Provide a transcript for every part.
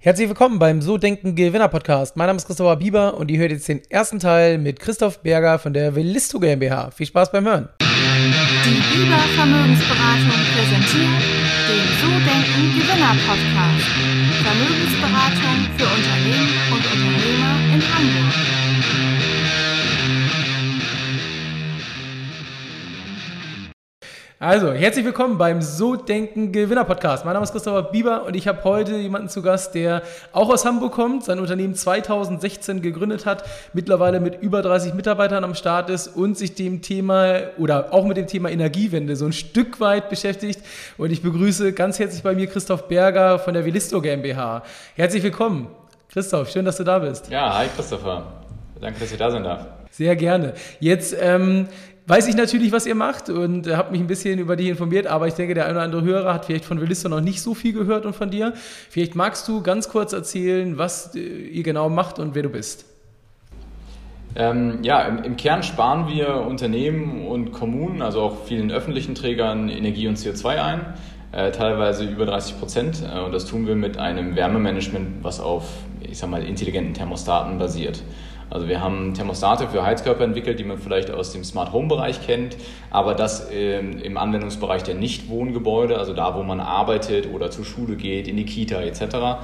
Herzlich willkommen beim So Denken Gewinner Podcast. Mein Name ist Christopher Bieber und ihr hört jetzt den ersten Teil mit Christoph Berger von der Velisto GmbH. Viel Spaß beim Hören. Die Bieber Vermögensberatung präsentiert den So Denken Gewinner Podcast. Vermögensberatung Also, herzlich willkommen beim So Denken Gewinner Podcast. Mein Name ist Christopher Bieber und ich habe heute jemanden zu Gast, der auch aus Hamburg kommt, sein Unternehmen 2016 gegründet hat, mittlerweile mit über 30 Mitarbeitern am Start ist und sich dem Thema oder auch mit dem Thema Energiewende so ein Stück weit beschäftigt. Und ich begrüße ganz herzlich bei mir Christoph Berger von der Velisto GmbH. Herzlich willkommen. Christoph, schön, dass du da bist. Ja, hi Christopher. Danke, dass ich da sein darf. Sehr gerne. Jetzt ähm, weiß ich natürlich, was ihr macht und äh, habe mich ein bisschen über dich informiert, aber ich denke, der eine oder andere Hörer hat vielleicht von Velisto noch nicht so viel gehört und von dir. Vielleicht magst du ganz kurz erzählen, was äh, ihr genau macht und wer du bist. Ähm, ja, im, im, Kern sparen wir Unternehmen und Kommunen, also auch vielen öffentlichen Trägern, Energie und CO2 ein, äh, teilweise über 30 Prozent. Äh, und das tun wir mit einem Wärmemanagement, was auf, ich sag mal, intelligenten Thermostaten basiert. Also wir haben Thermostate für Heizkörper entwickelt, die man vielleicht aus dem Smart Home Bereich kennt, aber das ähm, im Anwendungsbereich der Nichtwohngebäude, also da, wo man arbeitet oder zur Schule geht, in die Kita etc.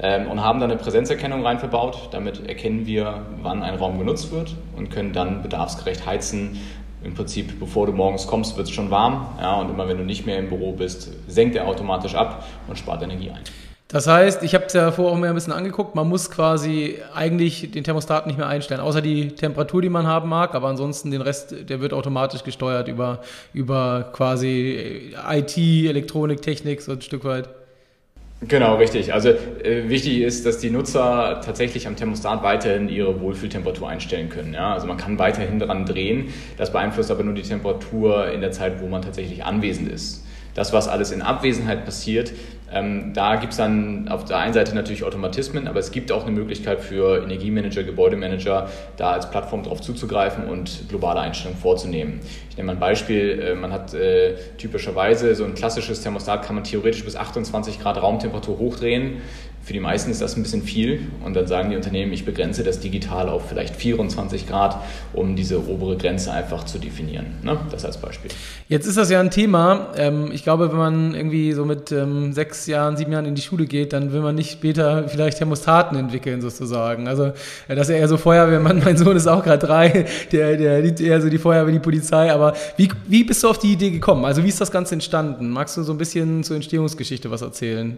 Ähm, und haben dann eine Präsenzerkennung rein verbaut. Damit erkennen wir, wann ein Raum genutzt wird und können dann bedarfsgerecht heizen. Im Prinzip, bevor du morgens kommst, wird es schon warm. Ja, und immer wenn du nicht mehr im Büro bist, senkt er automatisch ab und spart Energie ein. Das heißt, ich habe es ja vorher auch mal ein bisschen angeguckt, man muss quasi eigentlich den Thermostat nicht mehr einstellen, außer die Temperatur, die man haben mag, aber ansonsten den Rest, der wird automatisch gesteuert über, über quasi IT, Elektronik, Technik, so ein Stück weit. Genau, richtig. Also äh, wichtig ist, dass die Nutzer tatsächlich am Thermostat weiterhin ihre Wohlfühltemperatur einstellen können. Ja? Also man kann weiterhin daran drehen. Das beeinflusst aber nur die Temperatur in der Zeit, wo man tatsächlich anwesend ist das, was alles in Abwesenheit passiert, ähm, da gibt es dann auf der einen Seite natürlich Automatismen, aber es gibt auch eine Möglichkeit für Energiemanager, Gebäudemanager, da als Plattform darauf zuzugreifen und globale Einstellungen vorzunehmen. Ich nehme mal ein Beispiel, äh, man hat äh, typischerweise so ein klassisches Thermostat, kann man theoretisch bis 28 Grad Raumtemperatur hochdrehen. Für die meisten ist das ein bisschen viel und dann sagen die Unternehmen, ich begrenze das digital auf vielleicht 24 Grad, um diese obere Grenze einfach zu definieren. Ne? Das als Beispiel. Jetzt ist das ja ein Thema. Ähm, ich glaube, wenn man irgendwie so mit ähm, sechs Jahren, sieben Jahren in die Schule geht, dann will man nicht später vielleicht Thermostaten entwickeln sozusagen. Also äh, das ist ja eher so Feuerwehrmann. Mein Sohn ist auch gerade drei, der, der liebt eher so die Feuerwehr, die Polizei. Aber wie, wie bist du auf die Idee gekommen? Also wie ist das Ganze entstanden? Magst du so ein bisschen zur Entstehungsgeschichte was erzählen?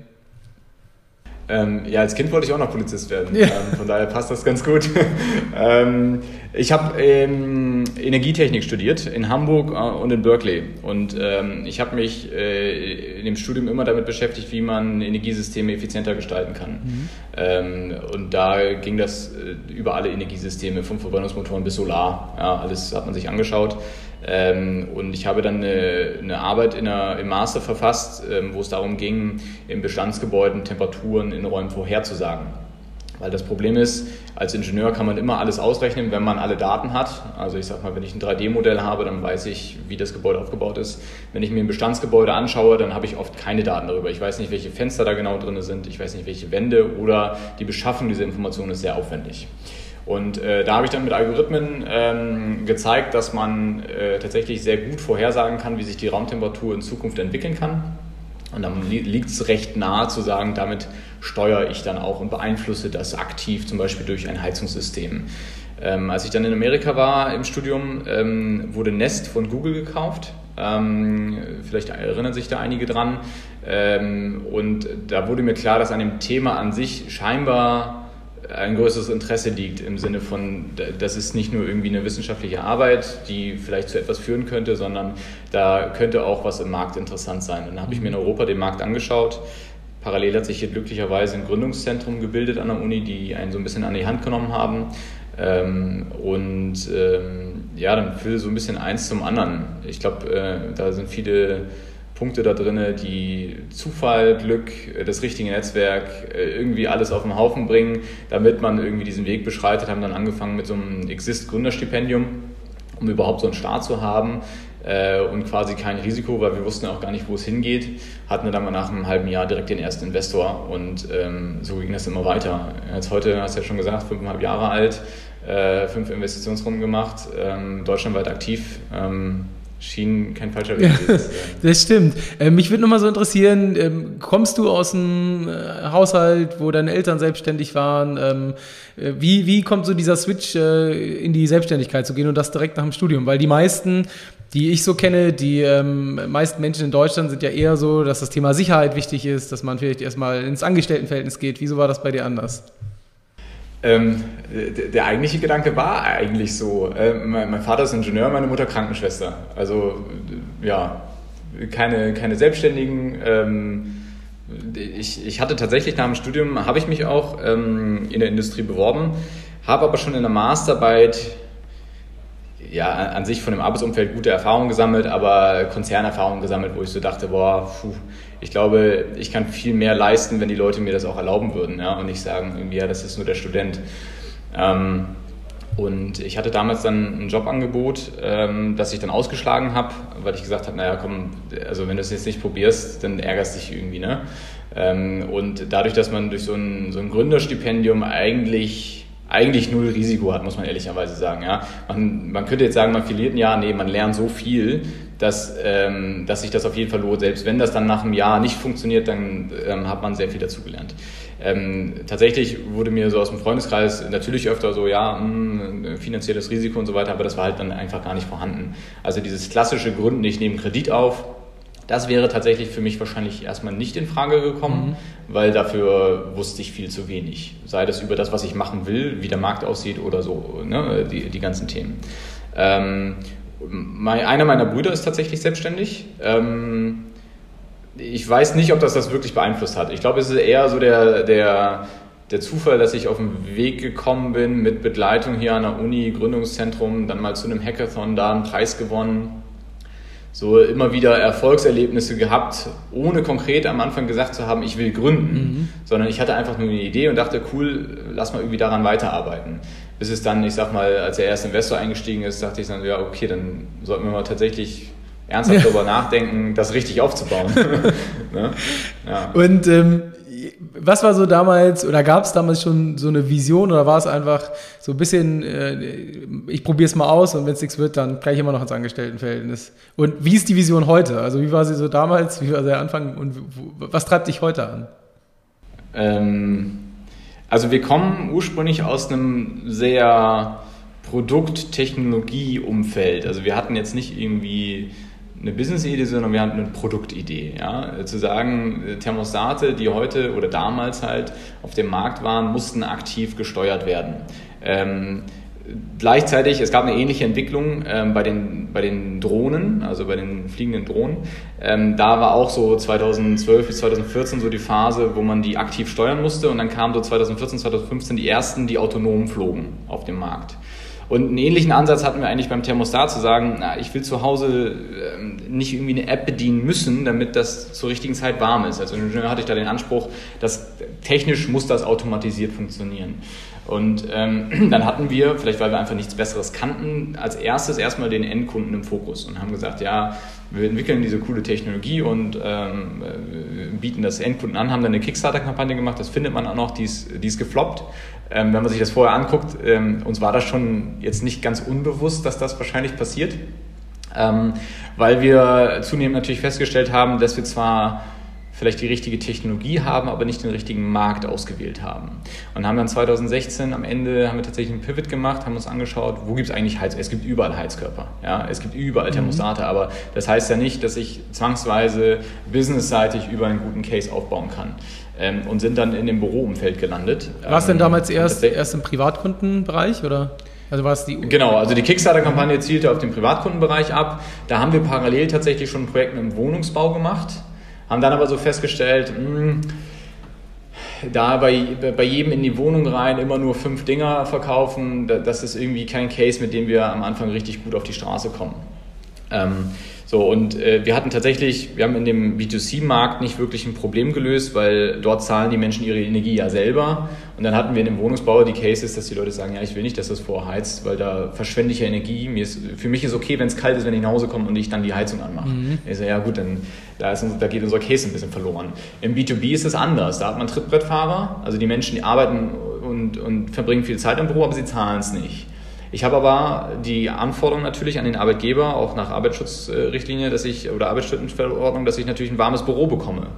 Ähm, ja, als Kind wollte ich auch noch Polizist werden. Ja. Ähm, von daher passt das ganz gut. ähm, ich habe ähm, Energietechnik studiert in Hamburg äh, und in Berkeley. Und ähm, ich habe mich äh, in dem Studium immer damit beschäftigt, wie man Energiesysteme effizienter gestalten kann. Mhm. Ähm, und da ging das äh, über alle Energiesysteme, vom Verbrennungsmotoren bis Solar. Ja, alles hat man sich angeschaut. Ähm, und ich habe dann eine, eine Arbeit in der, im Master verfasst, ähm, wo es darum ging, in Bestandsgebäuden Temperaturen in Räumen vorherzusagen. Weil das Problem ist, als Ingenieur kann man immer alles ausrechnen, wenn man alle Daten hat. Also ich sage mal, wenn ich ein 3D-Modell habe, dann weiß ich, wie das Gebäude aufgebaut ist. Wenn ich mir ein Bestandsgebäude anschaue, dann habe ich oft keine Daten darüber. Ich weiß nicht, welche Fenster da genau drin sind, ich weiß nicht, welche Wände oder die Beschaffung dieser Informationen ist sehr aufwendig. Und äh, da habe ich dann mit Algorithmen ähm, gezeigt, dass man äh, tatsächlich sehr gut vorhersagen kann, wie sich die Raumtemperatur in Zukunft entwickeln kann. Und dann li liegt es recht nahe zu sagen, damit steuere ich dann auch und beeinflusse das aktiv, zum Beispiel durch ein Heizungssystem. Ähm, als ich dann in Amerika war im Studium, ähm, wurde Nest von Google gekauft. Ähm, vielleicht erinnern sich da einige dran. Ähm, und da wurde mir klar, dass an dem Thema an sich scheinbar ein größeres Interesse liegt im Sinne von, das ist nicht nur irgendwie eine wissenschaftliche Arbeit, die vielleicht zu etwas führen könnte, sondern da könnte auch was im Markt interessant sein. Und dann habe ich mir in Europa den Markt angeschaut. Parallel hat sich hier glücklicherweise ein Gründungszentrum gebildet an der Uni, die einen so ein bisschen an die Hand genommen haben. Ähm, und ähm, ja, dann führt so ein bisschen eins zum anderen. Ich glaube, äh, da sind viele Punkte da drin, die Zufall, Glück, äh, das richtige Netzwerk, äh, irgendwie alles auf den Haufen bringen, damit man irgendwie diesen Weg beschreitet, haben dann angefangen mit so einem Exist-Gründerstipendium, um überhaupt so einen Start zu haben. äh, und quasi kein Risiko, weil wir wussten auch gar nicht, wo es hingeht. Hatten dann mal nach einem halben Jahr direkt den ersten Investor und ähm, so ging das immer weiter. Jetzt heute, hast du ja schon gesagt, fünfeinhalb Jahre alt, äh, fünf Investitionsrunden gemacht, ähm, deutschlandweit aktiv. Ähm, schien kein falscher Weg ja, Das stimmt. Äh, mich würde nochmal so interessieren, ähm, kommst du aus einem äh, Haushalt, wo deine Eltern selbstständig waren? Ähm, äh, wie, wie kommt so dieser Switch äh, in die Selbstständigkeit zu gehen und das direkt nach dem Studium? Weil die meisten, die ich so kenne, die ähm, meisten Menschen in Deutschland sind ja eher so, dass das Thema Sicherheit wichtig ist, dass man vielleicht erstmal ins Angestelltenverhältnis geht. Wieso war das bei dir anders? Ähm, der, eigentliche Gedanke war eigentlich so. Äh, mein, mein, Vater ist Ingenieur, meine Mutter Krankenschwester. Also ja, keine, keine Selbstständigen. Ähm, ich, ich hatte tatsächlich nach dem Studium, habe ich mich auch ähm, in der Industrie beworben, habe aber schon in der Masterarbeit ja, an sich von dem Arbeitsumfeld gute Erfahrungen gesammelt, aber Konzernerfahrungen gesammelt, wo ich so dachte, boah, puh, ich glaube, ich kann viel mehr leisten, wenn die Leute mir das auch erlauben würden ja, und nicht sagen, irgendwie, ja, das ist nur der Student. Ähm, und ich hatte damals dann ein Jobangebot, ähm, das ich dann ausgeschlagen habe, weil ich gesagt habe, naja, komm, also wenn du es jetzt nicht probierst, dann ärgerst dich irgendwie. Ne? Ähm, und dadurch, dass man durch so ein, so ein Gründerstipendium eigentlich eigentlich null Risiko hat, muss man ehrlicherweise sagen. Ja? Man, man könnte jetzt sagen, man verliert ein Jahr, nee, man lernt so viel, dass, ähm, dass sich das auf jeden Fall lohnt. Selbst wenn das dann nach einem Jahr nicht funktioniert, dann ähm, hat man sehr viel dazugelernt. Ähm, tatsächlich wurde mir so aus dem Freundeskreis natürlich öfter so, ja, mh, hm, finanzielles Risiko und so weiter, aber das war halt dann einfach gar nicht vorhanden. Also dieses klassische Gründen, ich nehme Kredit auf, das wäre tatsächlich für mich wahrscheinlich erstmal nicht in Frage gekommen, mhm. Weil dafür wusste ich viel zu wenig. Sei das über das, was ich machen will, wie der Markt aussieht oder so, ne, die, die ganzen Themen. Ähm, mein, einer meiner Brüder ist tatsächlich selbstständig. Ähm, ich weiß nicht, ob das das wirklich beeinflusst hat. Ich glaube, es ist eher so der, der, der Zufall, dass ich auf den Weg gekommen bin mit Begleitung hier an der Uni, Gründungszentrum, dann mal zu einem Hackathon, da einen Preis gewonnen. So immer wieder Erfolgserlebnisse gehabt, ohne konkret am Anfang gesagt zu haben, ich will gründen, mhm. sondern ich hatte einfach nur eine Idee und dachte, cool, lass mal irgendwie daran weiterarbeiten bis es dann, ich sag mal, als der erste Investor eingestiegen ist, dachte ich dann, ja, okay, dann sollten wir mal tatsächlich ernsthaft darüber nachdenken, das richtig aufzubauen. ne? ja. Und ähm, was war so damals, oder gab es damals schon so eine Vision oder war es einfach so ein bisschen, äh, ich probiere es mal aus und wenn es nichts wird, dann gleich immer noch ins Angestelltenverhältnis. Und wie ist die Vision heute? Also wie war sie so damals, wie war der Anfang und was treibt dich heute an? Ähm, also wir kommen ursprünglich aus einem sehr Produkt-Technologie-Umfeld. Also wir hatten jetzt nicht irgendwie eine Business-Idee, sondern wir hatten eine Produktidee. Ja? Zu sagen, Thermostate, die heute oder damals halt auf dem Markt waren, mussten aktiv gesteuert werden. Ähm, gleichzeitig, es gab eine ähnliche Entwicklung ähm, bei, den, bei den Drohnen, also bei den fliegenden Drohnen. Ähm, da war auch so 2012 bis 2014 so die Phase, wo man die aktiv steuern musste und dann kamen so 2014, 2015 die ersten, die autonom flogen auf dem Markt. Und einen ähnlichen Ansatz hatten wir eigentlich beim Thermostat zu sagen, na, ich will zu Hause ähm, nicht irgendwie eine App bedienen müssen, damit das zur richtigen Zeit warm ist. Als Ingenieur hatte ich da den Anspruch, dass technisch muss das automatisiert funktionieren. Und ähm, dann hatten wir, vielleicht weil wir einfach nichts Besseres kannten, als erstes erstmal den Endkunden im Fokus und haben gesagt, ja, wir entwickeln diese coole Technologie und ähm, bieten das Endkunden an, haben dann eine Kickstarter-Kampagne gemacht, das findet man auch noch, die ist, die ist gefloppt. Ähm, wenn man sich das vorher anguckt, ähm, uns war das schon jetzt nicht ganz unbewusst, dass das wahrscheinlich passiert, ähm, weil wir zunehmend natürlich festgestellt haben, dass wir zwar vielleicht die richtige Technologie haben, aber nicht den richtigen Markt ausgewählt haben. Und haben dann 2016 am Ende haben wir tatsächlich einen Pivot gemacht, haben uns angeschaut, wo gibt es eigentlich Heiz? Es gibt überall Heizkörper, ja, es gibt überall mhm. Thermostate, mhm. aber das heißt ja nicht, dass ich zwangsweise businessseitig über einen guten Case aufbauen kann. Ähm, und sind dann in dem Büroumfeld gelandet. War es denn ähm, damals erst, erst im Privatkundenbereich oder? Also war es die genau, also die Kickstarter-Kampagne zielte auf den Privatkundenbereich ab. Da haben wir parallel tatsächlich schon ein Projekt im Wohnungsbau gemacht haben dann aber so festgestellt, mh, hm, da bei, bei jedem in die Wohnung rein immer nur fünf Dinger verkaufen, das ist irgendwie kein Case, mit dem wir am Anfang richtig gut auf die Straße kommen. Ähm, so, und äh, wir hatten tatsächlich, wir haben in dem B2C-Markt nicht wirklich ein Problem gelöst, weil dort zahlen die Menschen ihre Energie ja selber. Und dann hatten wir in dem Wohnungsbau die Cases, dass die Leute sagen, ja, ich will nicht, dass das vorheizt, weil da verschwende ich ja Energie. Mir ist, für mich ist okay, wenn es kalt ist, wenn ich nach Hause komme und ich dann die Heizung anmache. Mhm. Ich so, ja gut, dann da, ist, da geht unser Case ein bisschen verloren. Im B2B ist es anders. Da hat man Trittbrettfahrer, also die Menschen, die arbeiten und, und verbringen viel Zeit im Büro, aber sie zahlen es nicht. Ich habe aber die Anforderung natürlich an den Arbeitgeber, auch nach Arbeitsschutzrichtlinie, dass ich oder Arbeitsschutzverordnung, dass ich natürlich ein warmes Büro bekomme.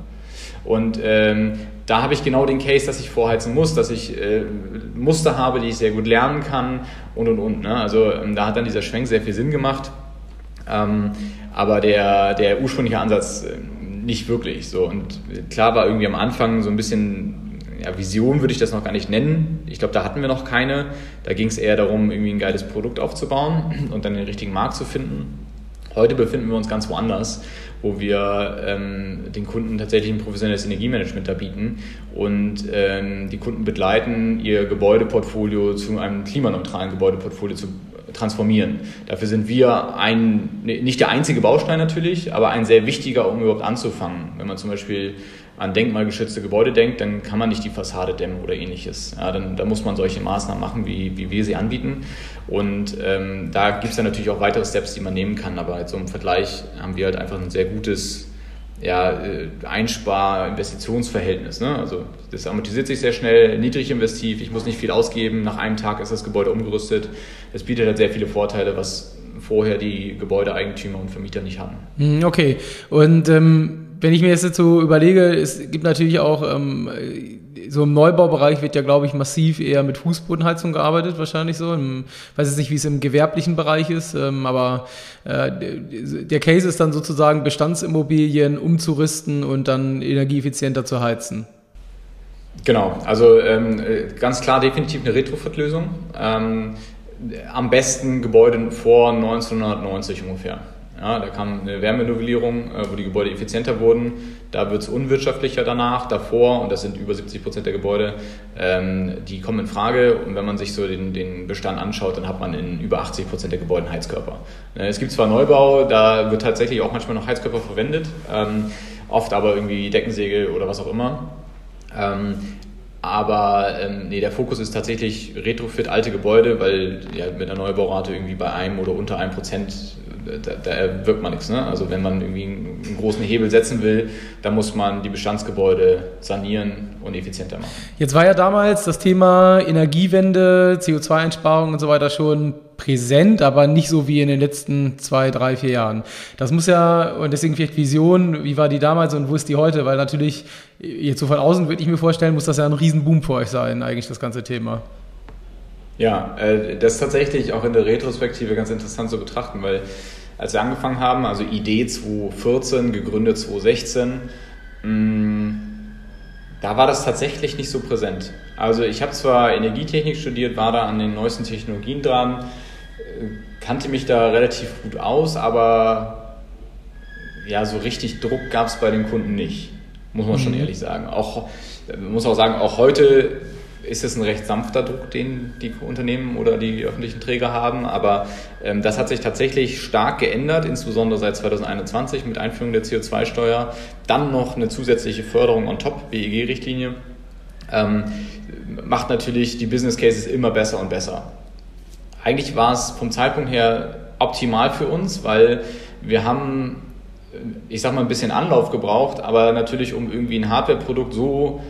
Und ähm, da habe ich genau den Case, dass ich vorheizen muss, dass ich äh, Muster habe, die ich sehr gut lernen kann und und und. Ne? Also ähm, da hat dann dieser Schwenk sehr viel Sinn gemacht. Ähm, aber der, der ursprüngliche Ansatz äh, nicht wirklich. So. Und klar war irgendwie am Anfang so ein bisschen ja, Vision würde ich das noch gar nicht nennen. Ich glaube, da hatten wir noch keine. Da ging es eher darum, irgendwie ein geiles Produkt aufzubauen und dann den richtigen Markt zu finden. Heute befinden wir uns ganz woanders, wo wir ähm, den Kunden tatsächlich ein professionelles Energiemanagement da bieten und ähm, die Kunden begleiten, ihr Gebäudeportfolio zu einem klimaneutralen Gebäudeportfolio zu transformieren. Dafür sind wir ein, nicht der einzige Baustein natürlich, aber ein sehr wichtiger, um überhaupt anzufangen. Wenn man zum Beispiel an denkmalgeschützte Gebäude denkt, dann kann man nicht die Fassade dämmen oder ähnliches. Ja, dann, dann muss man solche Maßnahmen machen, wie, wie wir sie anbieten. Und ähm, da gibt es dann natürlich auch weitere Steps, die man nehmen kann. Aber halt so im Vergleich haben wir halt einfach ein sehr gutes ja, äh, Einspar-Investitionsverhältnis. Ne? Also das amortisiert sich sehr schnell, niedrig investiv, ich muss nicht viel ausgeben, nach einem Tag ist das Gebäude umgerüstet. Das bietet halt sehr viele Vorteile, was vorher die Gebäudeeigentümer und Vermieter nicht hatten. Hm, okay, und ähm wenn ich mir jetzt so überlege, es gibt natürlich auch ähm, so im Neubaubereich wird ja, glaube ich, massiv eher mit Fußbodenheizung gearbeitet, wahrscheinlich so. Ich weiß jetzt nicht, wie es im gewerblichen Bereich ist, ähm, aber äh, der Case ist dann sozusagen Bestandsimmobilien umzurüsten und dann energieeffizienter zu heizen. Genau, also ähm, ganz klar definitiv eine Retrofit-Lösung. Ähm, am besten Gebäude vor 1990 ungefähr. Ja, da kam eine Wärmenovellierung, äh, wo die Gebäude effizienter wurden. Da wird es unwirtschaftlicher danach. Davor, und das sind über 70 Prozent der Gebäude, ähm, die kommen in Frage. Und wenn man sich so den, den Bestand anschaut, dann hat man in über 80 Prozent der Gebäude einen Heizkörper. Äh, es gibt zwar Neubau, da wird tatsächlich auch manchmal noch Heizkörper verwendet, ähm, oft aber irgendwie Deckensäge oder was auch immer. Ähm, aber ähm, nee, der Fokus ist tatsächlich Retrofit alte Gebäude, weil ja, mit einer Neubaurate irgendwie bei einem oder unter einem Prozent da, da wirkt man nichts. Ne? Also wenn man irgendwie einen großen Hebel setzen will, dann muss man die Bestandsgebäude sanieren und effizienter machen. Jetzt war ja damals das Thema Energiewende, CO2-Einsparung und so weiter schon präsent, aber nicht so wie in den letzten zwei, drei, vier Jahren. Das muss ja, und deswegen vielleicht Vision, wie war die damals und wo ist die heute? Weil natürlich, jetzt so von außen würde ich mir vorstellen, muss das ja ein Riesenboom für euch sein, eigentlich das ganze Thema. Ja, äh, das ist tatsächlich auch in der Retrospektive ganz interessant zu betrachten, weil als wir angefangen haben, also Idee 2014, gegründet 2016, mm, da war das tatsächlich nicht so präsent. Also ich habe zwar Energietechnik studiert, war da an den neuesten Technologien dran, äh, kannte mich da relativ gut aus, aber ja, so richtig Druck gab es bei den Kunden nicht, muss man schon mhm. ehrlich sagen. Auch, muss auch sagen, auch heute ist es ein recht sanfter Druck, den die Unternehmen oder die öffentlichen Träger haben. Aber ähm, das hat sich tatsächlich stark geändert, insbesondere seit 2021 mit Einführung der CO2-Steuer. Dann noch eine zusätzliche Förderung on top, BEG-Richtlinie. Ähm, macht natürlich die Business Cases immer besser und besser. Eigentlich war es vom Zeitpunkt her optimal für uns, weil wir haben, ich sag mal, ein bisschen Anlauf gebraucht, aber natürlich, um irgendwie ein Hardware-Produkt so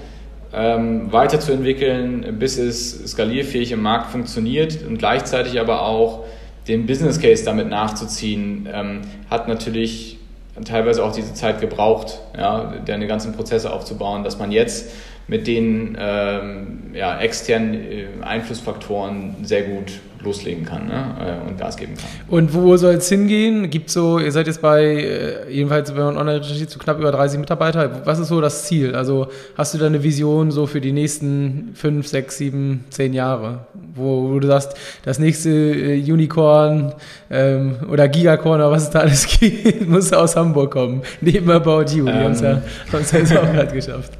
ähm, weiterzuentwickeln, bis es skalierfähig im Markt funktioniert und gleichzeitig aber auch den Business Case damit nachzuziehen, ähm, hat natürlich teilweise auch diese Zeit gebraucht, ja, deine ganzen Prozesse aufzubauen, dass man jetzt mit den ähm, ja, externen äh, Einflussfaktoren sehr gut loslegen kann ne? Äh, und Gas geben kann. Und wo soll es hingehen? Gibt so, ihr seid jetzt bei, äh, jedenfalls wenn man online recherchiert, so knapp über 30 Mitarbeiter. Was ist so das Ziel? Also hast du da eine Vision so für die nächsten 5, 6, 7, 10 Jahre? Wo, wo du sagst, das nächste Unicorn ähm, oder Gigacorn oder was es da alles gibt, muss aus Hamburg kommen. Neben About You. Die ähm. haben es ja, ja auch gerade geschafft.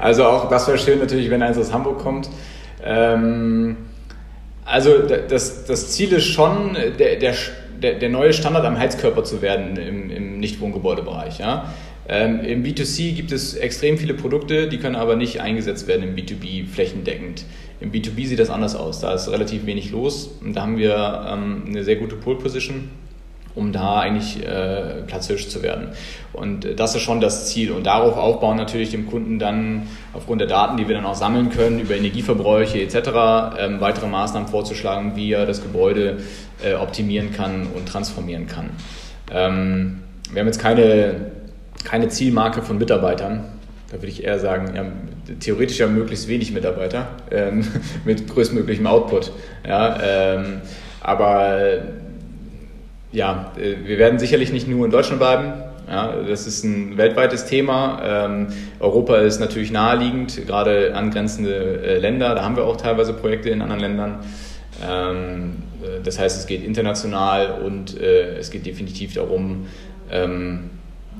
Also auch das wäre schön natürlich, wenn eins aus Hamburg kommt. Ähm, also das, das Ziel ist schon, der, der, der, neue Standard am Heizkörper zu werden im, im Nichtwohngebäudebereich. Ja? Ähm, Im B2C gibt es extrem viele Produkte, die können aber nicht eingesetzt werden im B2B flächendeckend. Im B2B sieht das anders aus. Da ist relativ wenig los und da haben wir ähm, eine sehr gute Pole Position um da eigentlich äh, Platzhirsch zu werden. Und das ist schon das Ziel. Und darauf aufbauen natürlich dem Kunden dann aufgrund der Daten, die wir dann auch sammeln können, über Energieverbräuche etc., ähm, weitere Maßnahmen vorzuschlagen, wie er das Gebäude äh, optimieren kann und transformieren kann. Ähm, wir haben jetzt keine, keine Zielmarke von Mitarbeitern. Da würde ich eher sagen, ja, theoretisch ja möglichst wenig Mitarbeiter ähm, mit größtmöglichem Output. Ja, ähm, aber ja, äh, wir werden sicherlich nicht nur in Deutschland bleiben. Ja, das ist ein weltweites Thema. Ähm, Europa ist natürlich naheliegend, gerade angrenzende äh, Länder. Da haben wir auch teilweise Projekte in anderen Ländern. Ähm, äh, das heißt, es geht international und äh, es geht definitiv darum, ähm,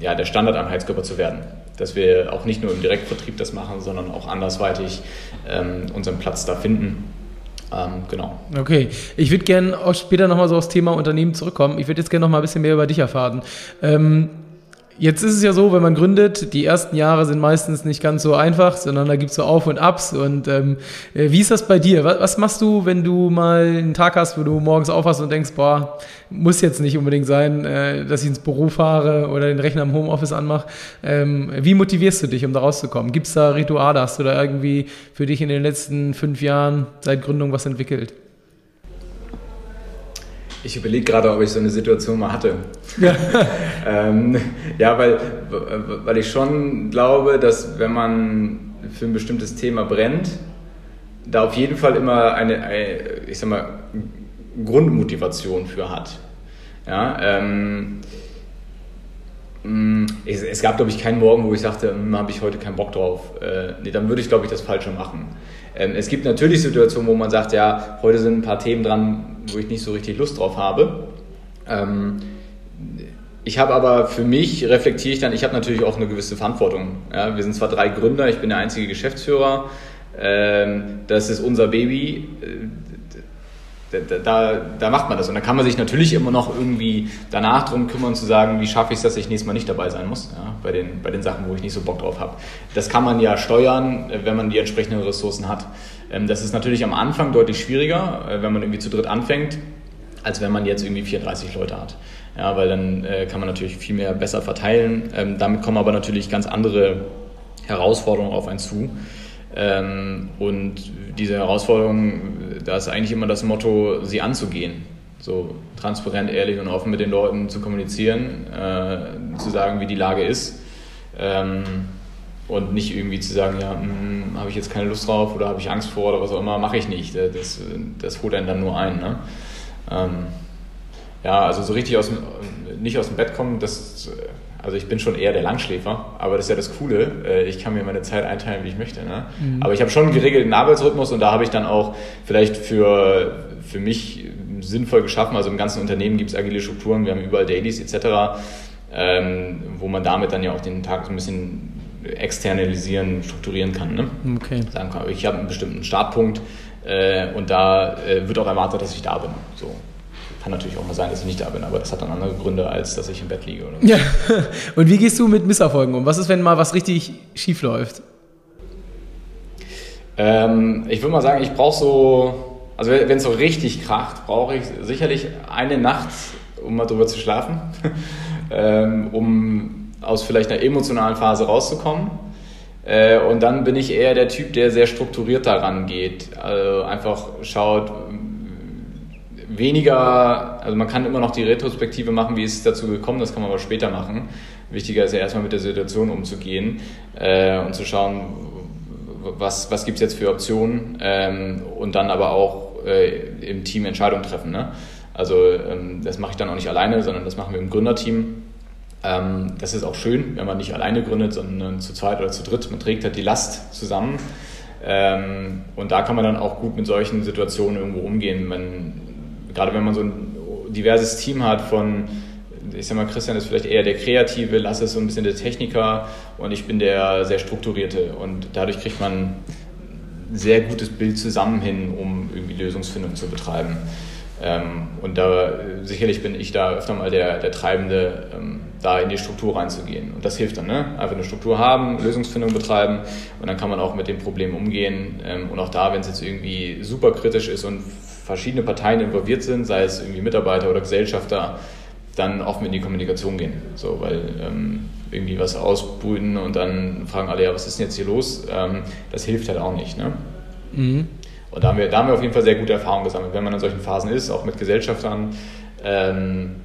ja, der Standard am Heizkörper zu werden. Dass wir auch nicht nur im Direktvertrieb das machen, sondern auch andersweitig ähm, unseren Platz da finden. Ähm, genau. Okay, ich würde gerne auch später nochmal so aufs Thema Unternehmen zurückkommen. Ich würde jetzt gerne nochmal ein bisschen mehr über dich erfahren. Ähm, Jetzt ist es ja so, wenn man gründet, die ersten Jahre sind meistens nicht ganz so einfach, sondern da gibt es so Auf und Abs. Und ähm, äh, wie ist das bei dir? Was, was, machst du, wenn du mal einen Tag hast, wo du morgens aufwachst und denkst, boah, muss jetzt nicht unbedingt sein, äh, dass ich ins Büro fahre oder den Rechner im Homeoffice anmache? Ähm, wie motivierst du dich, um da rauszukommen? Gibt es da Rituale? Hast du da irgendwie für dich in den letzten fünf Jahren seit Gründung was entwickelt? Ich überlege gerade, ob ich so eine Situation mal hatte. Ja, ähm, ja weil, weil ich schon glaube, dass wenn man für ein bestimmtes Thema brennt, da auf jeden Fall immer eine, eine ich sag mal, Grundmotivation für hat. Ja, ähm, mm, es, es, gab, glaube ich, keinen Morgen, wo ich sagte, hm, habe ich heute keinen Bock drauf. Äh, nee, dann würde ich, glaube ich, das Falsche machen. Ähm, es gibt natürlich Situationen, wo man sagt, ja, heute sind ein paar Themen dran, wo ich nicht so richtig Lust drauf habe. Ähm, ich habe aber für mich, reflektiere ich dann, ich habe natürlich auch eine gewisse Verantwortung. Ja, wir sind zwar drei Gründer, ich bin der einzige Geschäftsführer, ähm, das ist unser Baby, da, da, macht man das. Und da kann man sich natürlich immer noch irgendwie danach drum kümmern, zu sagen, wie schaffe ich es, dass ich nächstes Mal nicht dabei sein muss, ja, bei, den, bei den Sachen, wo ich nicht so Bock drauf habe. Das kann man ja steuern, wenn man die entsprechenden Ressourcen hat. Ähm, das ist natürlich am Anfang deutlich schwieriger, äh, wenn man irgendwie zu dritt anfängt, als wenn man jetzt irgendwie 34 Leute hat. Ja, weil dann äh, kann man natürlich viel mehr besser verteilen. Ähm, damit kommen aber natürlich ganz andere Herausforderungen auf einen zu. Ähm, und diese Herausforderung, da ist eigentlich immer das Motto, sie anzugehen. So transparent, ehrlich und offen mit den Leuten zu kommunizieren, äh, zu sagen, wie die Lage ist. Ähm, und nicht irgendwie zu sagen, ja, hm, habe ich jetzt keine Lust drauf oder habe ich Angst vor oder was auch immer, mache ich nicht. Das, das holt einen dann nur ein. Ne? Ähm, ja, also so richtig aus dem, nicht aus dem Bett kommen, das, also ich bin schon eher der Langschläfer, aber das ist ja das Coole, äh, ich kann mir meine Zeit einteilen, wie ich möchte. Ne? Mhm. Aber ich habe schon einen geregelten Arbeitsrhythmus und da habe ich dann auch vielleicht für, für mich sinnvoll geschaffen, also im ganzen Unternehmen gibt es agile Strukturen, wir haben überall Dailies etc., ähm, wo man damit dann ja auch den Tag so ein bisschen externalisieren, strukturieren kann. Ne? Okay. Sagen kann, ich habe einen bestimmten Startpunkt äh, und da äh, wird auch erwartet, dass ich da bin. So. Kann natürlich auch mal sein, dass ich nicht da bin, aber das hat dann andere Gründe, als dass ich im Bett liege. Oder so. ja. Und wie gehst du mit Misserfolgen um? Was ist, wenn mal was richtig schief läuft? Ähm, ich würde mal sagen, ich brauche so, also wenn es so richtig kracht, brauche ich sicherlich eine Nacht, um mal drüber zu schlafen, ähm, um aus vielleicht einer emotionalen Phase rauszukommen. Äh, und dann bin ich eher der Typ, der sehr strukturiert daran geht. Also einfach schaut, weniger, also man kann immer noch die Retrospektive machen, wie ist es dazu gekommen, das kann man aber später machen. Wichtiger ist ja erstmal mit der Situation umzugehen äh, und zu schauen, was, was gibt es jetzt für Optionen ähm, und dann aber auch äh, im Team Entscheidungen treffen. Ne? Also ähm, das mache ich dann auch nicht alleine, sondern das machen wir im Gründerteam ähm, das ist auch schön, wenn man nicht alleine gründet, sondern zu zweit oder zu dritt. Man trägt halt die Last zusammen. Ähm, und da kann man dann auch gut mit solchen Situationen irgendwo umgehen. Man, gerade wenn man so ein diverses Team hat von, ich sag mal, Christian ist vielleicht eher der Kreative, Lasse ist so ein bisschen der Techniker und ich bin der sehr Strukturierte. Und dadurch kriegt man ein sehr gutes Bild zusammen hin, um irgendwie Lösungsfindung zu betreiben. Ähm, und da sicherlich bin ich da öfter mal der, der Treibende, ähm, da in die Struktur reinzugehen. Und das hilft dann, ne? Einfach eine Struktur haben, Lösungsfindung betreiben und dann kann man auch mit dem Problem umgehen. Ähm, und auch da, wenn es jetzt irgendwie super kritisch ist und verschiedene Parteien involviert sind, sei es irgendwie Mitarbeiter oder Gesellschafter, dann offen in die Kommunikation gehen. So, weil ähm, irgendwie was ausbrüten und dann fragen alle, ja, was ist denn jetzt hier los? Ähm, das hilft halt auch nicht. Ne? Mhm. Und da haben, wir, da haben wir auf jeden Fall sehr gute Erfahrungen gesammelt, wenn man in solchen Phasen ist, auch mit Gesellschaftern, ähm,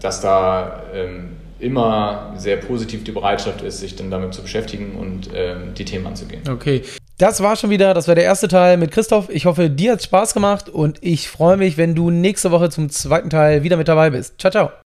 dass da ähm, immer sehr positiv die Bereitschaft ist, sich dann damit zu beschäftigen und ähm, die Themen anzugehen. Okay. Das war schon wieder, das war der erste Teil mit Christoph. Ich hoffe, dir hat es Spaß gemacht und ich freue mich, wenn du nächste Woche zum zweiten Teil wieder mit dabei bist. Ciao, ciao.